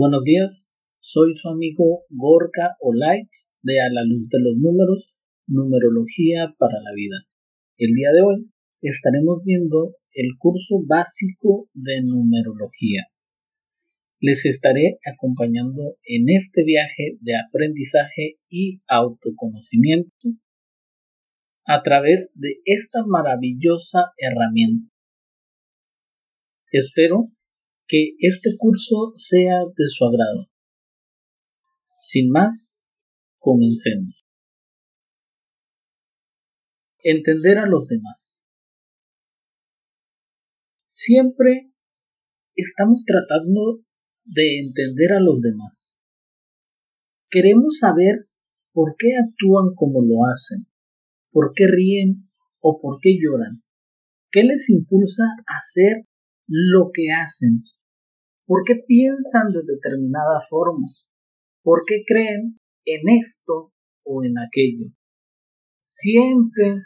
Buenos días, soy su amigo Gorka Olights de A la Luz de los Números, Numerología para la Vida. El día de hoy estaremos viendo el curso básico de numerología. Les estaré acompañando en este viaje de aprendizaje y autoconocimiento a través de esta maravillosa herramienta. Espero que este curso sea de su agrado. Sin más, comencemos. Entender a los demás. Siempre estamos tratando de entender a los demás. Queremos saber por qué actúan como lo hacen, por qué ríen o por qué lloran, qué les impulsa a hacer lo que hacen ¿Por qué piensan de determinada forma? ¿Por qué creen en esto o en aquello? Siempre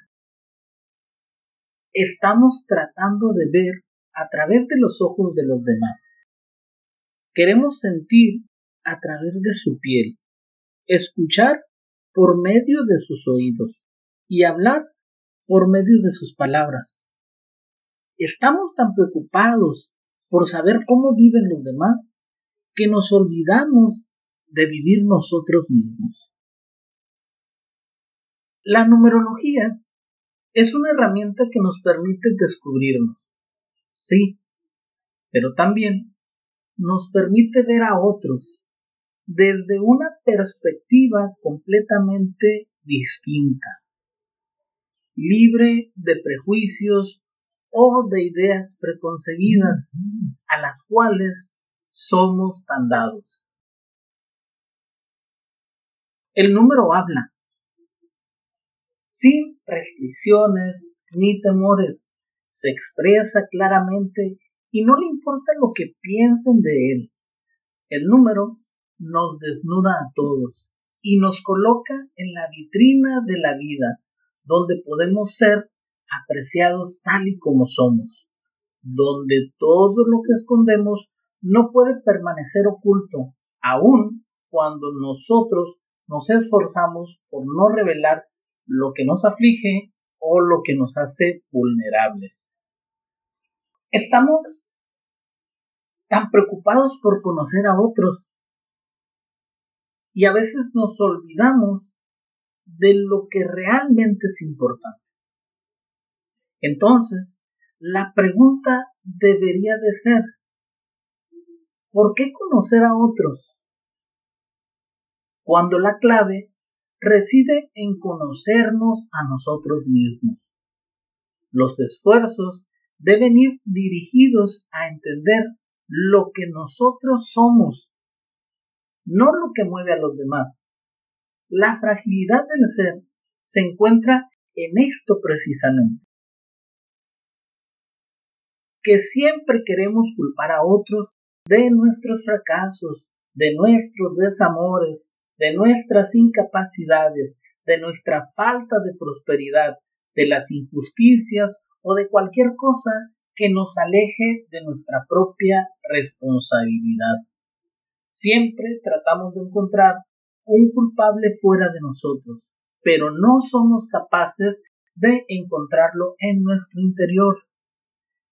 estamos tratando de ver a través de los ojos de los demás. Queremos sentir a través de su piel, escuchar por medio de sus oídos y hablar por medio de sus palabras. Estamos tan preocupados por saber cómo viven los demás, que nos olvidamos de vivir nosotros mismos. La numerología es una herramienta que nos permite descubrirnos, sí, pero también nos permite ver a otros desde una perspectiva completamente distinta, libre de prejuicios o de ideas preconcebidas a las cuales somos tan dados. El número habla, sin restricciones ni temores, se expresa claramente y no le importa lo que piensen de él. El número nos desnuda a todos y nos coloca en la vitrina de la vida, donde podemos ser apreciados tal y como somos, donde todo lo que escondemos no puede permanecer oculto, aun cuando nosotros nos esforzamos por no revelar lo que nos aflige o lo que nos hace vulnerables. Estamos tan preocupados por conocer a otros y a veces nos olvidamos de lo que realmente es importante. Entonces, la pregunta debería de ser, ¿por qué conocer a otros? Cuando la clave reside en conocernos a nosotros mismos. Los esfuerzos deben ir dirigidos a entender lo que nosotros somos, no lo que mueve a los demás. La fragilidad del ser se encuentra en esto precisamente que siempre queremos culpar a otros de nuestros fracasos, de nuestros desamores, de nuestras incapacidades, de nuestra falta de prosperidad, de las injusticias o de cualquier cosa que nos aleje de nuestra propia responsabilidad. Siempre tratamos de encontrar un culpable fuera de nosotros, pero no somos capaces de encontrarlo en nuestro interior.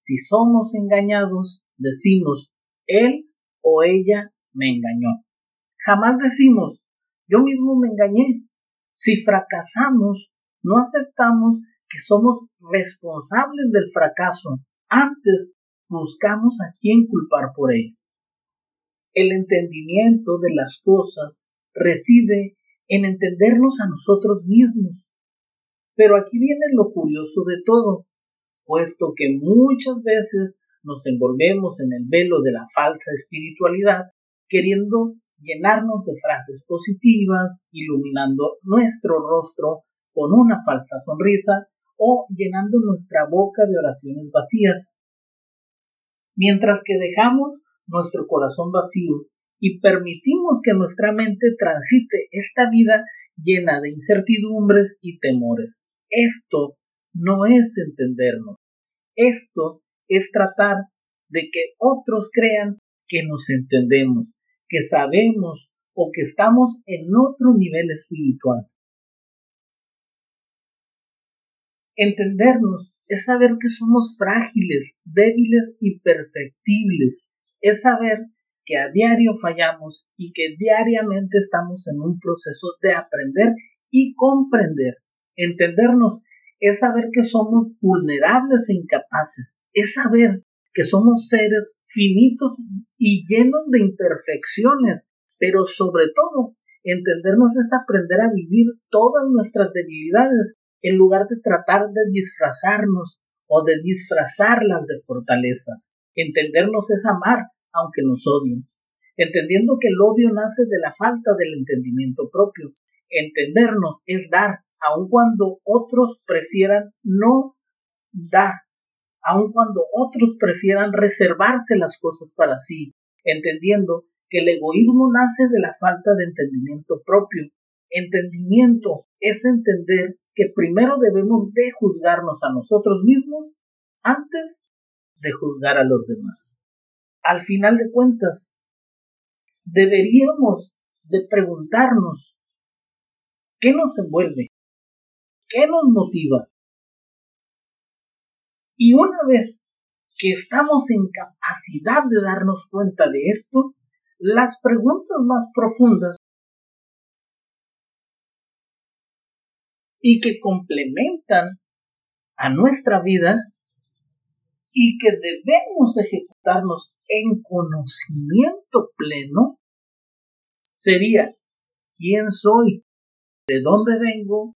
Si somos engañados, decimos, él o ella me engañó. Jamás decimos, yo mismo me engañé. Si fracasamos, no aceptamos que somos responsables del fracaso. Antes buscamos a quién culpar por ello. El entendimiento de las cosas reside en entendernos a nosotros mismos. Pero aquí viene lo curioso de todo puesto que muchas veces nos envolvemos en el velo de la falsa espiritualidad, queriendo llenarnos de frases positivas, iluminando nuestro rostro con una falsa sonrisa o llenando nuestra boca de oraciones vacías. Mientras que dejamos nuestro corazón vacío y permitimos que nuestra mente transite esta vida llena de incertidumbres y temores. Esto no es entendernos. Esto es tratar de que otros crean que nos entendemos, que sabemos o que estamos en otro nivel espiritual. Entendernos es saber que somos frágiles, débiles y perfectibles. Es saber que a diario fallamos y que diariamente estamos en un proceso de aprender y comprender. Entendernos es saber que somos vulnerables e incapaces. Es saber que somos seres finitos y llenos de imperfecciones, pero sobre todo entendernos es aprender a vivir todas nuestras debilidades en lugar de tratar de disfrazarnos o de disfrazarlas de fortalezas. Entendernos es amar aunque nos odien, entendiendo que el odio nace de la falta del entendimiento propio. Entendernos es dar, aun cuando otros prefieran no dar, aun cuando otros prefieran reservarse las cosas para sí, entendiendo que el egoísmo nace de la falta de entendimiento propio. Entendimiento es entender que primero debemos de juzgarnos a nosotros mismos antes de juzgar a los demás. Al final de cuentas, deberíamos de preguntarnos qué nos envuelve, qué nos motiva. Y una vez que estamos en capacidad de darnos cuenta de esto, las preguntas más profundas y que complementan a nuestra vida y que debemos ejecutarnos en conocimiento pleno sería quién soy, de dónde vengo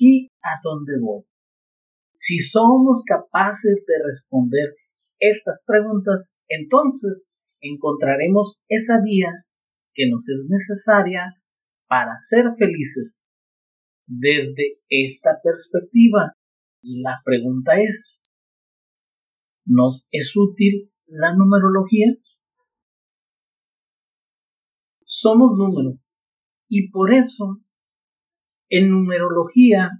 y a dónde voy. Si somos capaces de responder estas preguntas, entonces encontraremos esa vía que nos es necesaria para ser felices desde esta perspectiva. La pregunta es, ¿nos es útil la numerología? Somos número y por eso en numerología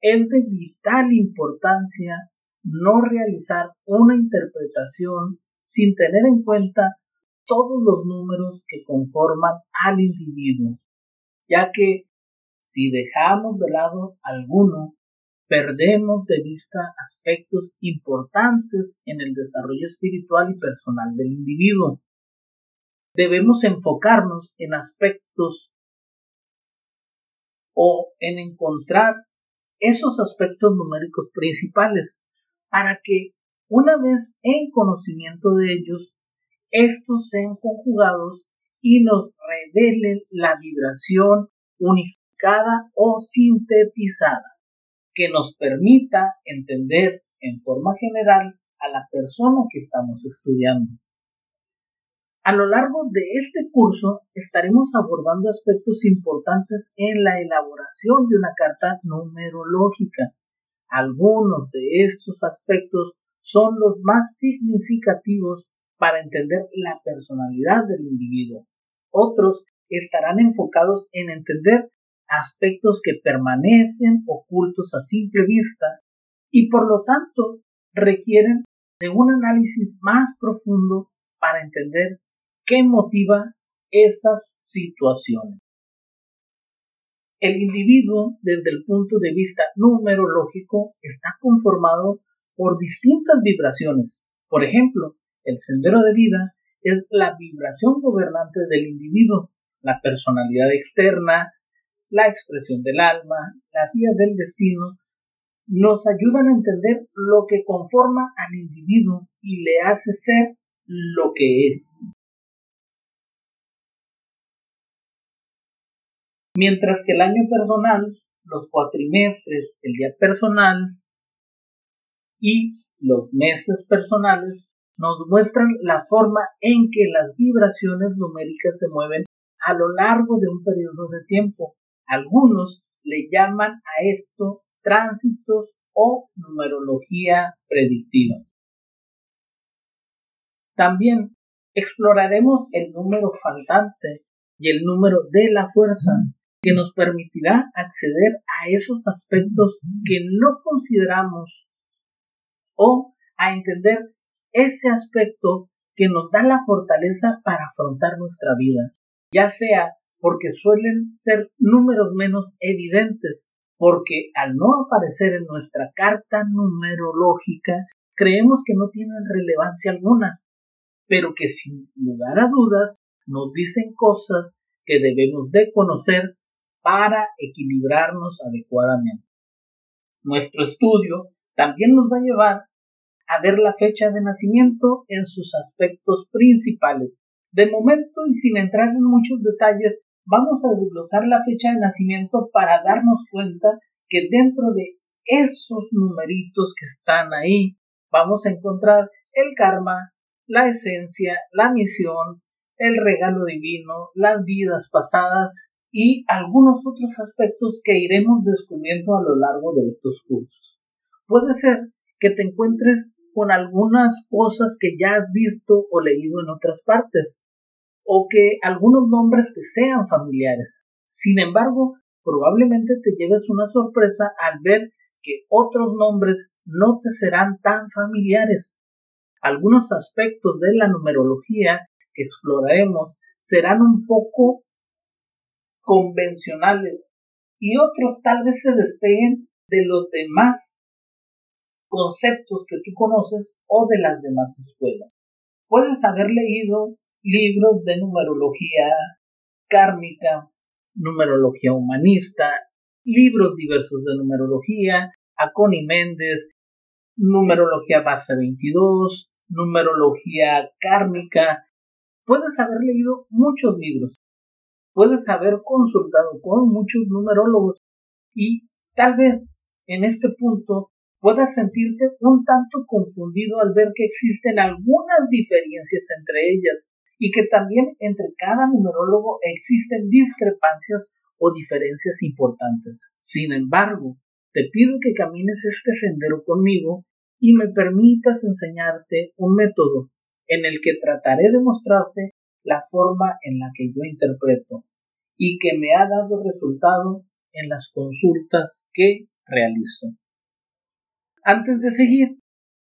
es de vital importancia no realizar una interpretación sin tener en cuenta todos los números que conforman al individuo, ya que si dejamos de lado alguno, perdemos de vista aspectos importantes en el desarrollo espiritual y personal del individuo. Debemos enfocarnos en aspectos o en encontrar esos aspectos numéricos principales para que una vez en conocimiento de ellos, estos sean conjugados y nos revelen la vibración unificada o sintetizada, que nos permita entender en forma general a la persona que estamos estudiando. A lo largo de este curso estaremos abordando aspectos importantes en la elaboración de una carta numerológica. Algunos de estos aspectos son los más significativos para entender la personalidad del individuo. Otros estarán enfocados en entender aspectos que permanecen ocultos a simple vista y por lo tanto requieren de un análisis más profundo para entender qué motiva esas situaciones. El individuo, desde el punto de vista numerológico, está conformado por distintas vibraciones. Por ejemplo, el sendero de vida es la vibración gobernante del individuo, la personalidad externa, la expresión del alma, la vía del destino, nos ayudan a entender lo que conforma al individuo y le hace ser lo que es. Mientras que el año personal, los cuatrimestres, el día personal y los meses personales nos muestran la forma en que las vibraciones numéricas se mueven a lo largo de un periodo de tiempo algunos le llaman a esto tránsitos o numerología predictiva. También exploraremos el número faltante y el número de la fuerza que nos permitirá acceder a esos aspectos que no consideramos o a entender ese aspecto que nos da la fortaleza para afrontar nuestra vida, ya sea porque suelen ser números menos evidentes, porque al no aparecer en nuestra carta numerológica, creemos que no tienen relevancia alguna, pero que sin lugar a dudas nos dicen cosas que debemos de conocer para equilibrarnos adecuadamente. Nuestro estudio también nos va a llevar a ver la fecha de nacimiento en sus aspectos principales. De momento y sin entrar en muchos detalles, vamos a desglosar la fecha de nacimiento para darnos cuenta que dentro de esos numeritos que están ahí, vamos a encontrar el karma, la esencia, la misión, el regalo divino, las vidas pasadas y algunos otros aspectos que iremos descubriendo a lo largo de estos cursos. Puede ser que te encuentres con algunas cosas que ya has visto o leído en otras partes, o que algunos nombres te sean familiares. Sin embargo, probablemente te lleves una sorpresa al ver que otros nombres no te serán tan familiares. Algunos aspectos de la numerología que exploraremos serán un poco convencionales y otros tal vez se despeguen de los demás conceptos que tú conoces o de las demás escuelas. Puedes haber leído libros de numerología kármica, numerología humanista, libros diversos de numerología, a Méndez, numerología base 22, numerología kármica. Puedes haber leído muchos libros, puedes haber consultado con muchos numerólogos y tal vez en este punto puedas sentirte un tanto confundido al ver que existen algunas diferencias entre ellas y que también entre cada numerólogo existen discrepancias o diferencias importantes. Sin embargo, te pido que camines este sendero conmigo y me permitas enseñarte un método en el que trataré de mostrarte la forma en la que yo interpreto y que me ha dado resultado en las consultas que realizo. Antes de seguir,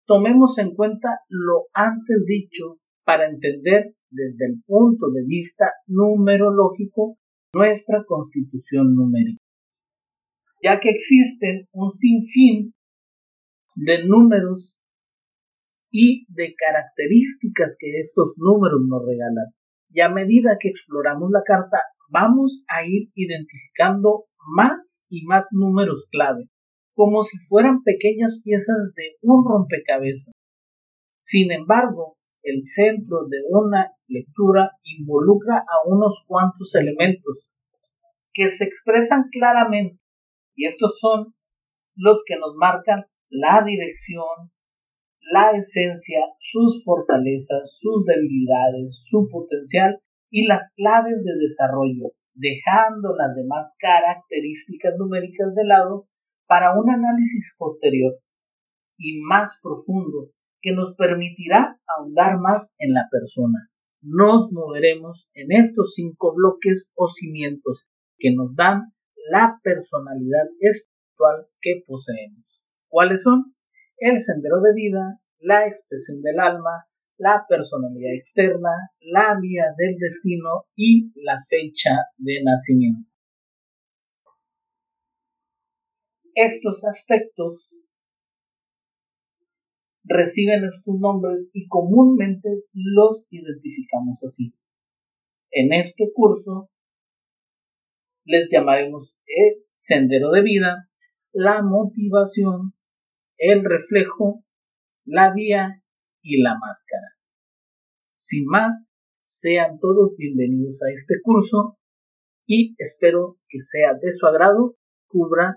tomemos en cuenta lo antes dicho para entender desde el punto de vista numerológico nuestra constitución numérica, ya que existen un sinfín de números y de características que estos números nos regalan. Y a medida que exploramos la carta, vamos a ir identificando más y más números clave, como si fueran pequeñas piezas de un rompecabezas. Sin embargo, el centro de una lectura involucra a unos cuantos elementos que se expresan claramente y estos son los que nos marcan la dirección, la esencia, sus fortalezas, sus debilidades, su potencial y las claves de desarrollo, dejando las demás características numéricas de lado para un análisis posterior y más profundo que nos permitirá ahondar más en la persona. Nos moveremos en estos cinco bloques o cimientos que nos dan la personalidad espiritual que poseemos. ¿Cuáles son? El sendero de vida, la expresión del alma, la personalidad externa, la vía del destino y la fecha de nacimiento. estos aspectos reciben estos nombres y comúnmente los identificamos así. En este curso les llamaremos el sendero de vida, la motivación, el reflejo, la vía y la máscara. Sin más, sean todos bienvenidos a este curso y espero que sea de su agrado, cubra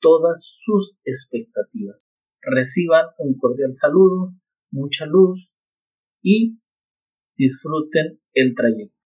todas sus expectativas. Reciban un cordial saludo, mucha luz y disfruten el trayecto.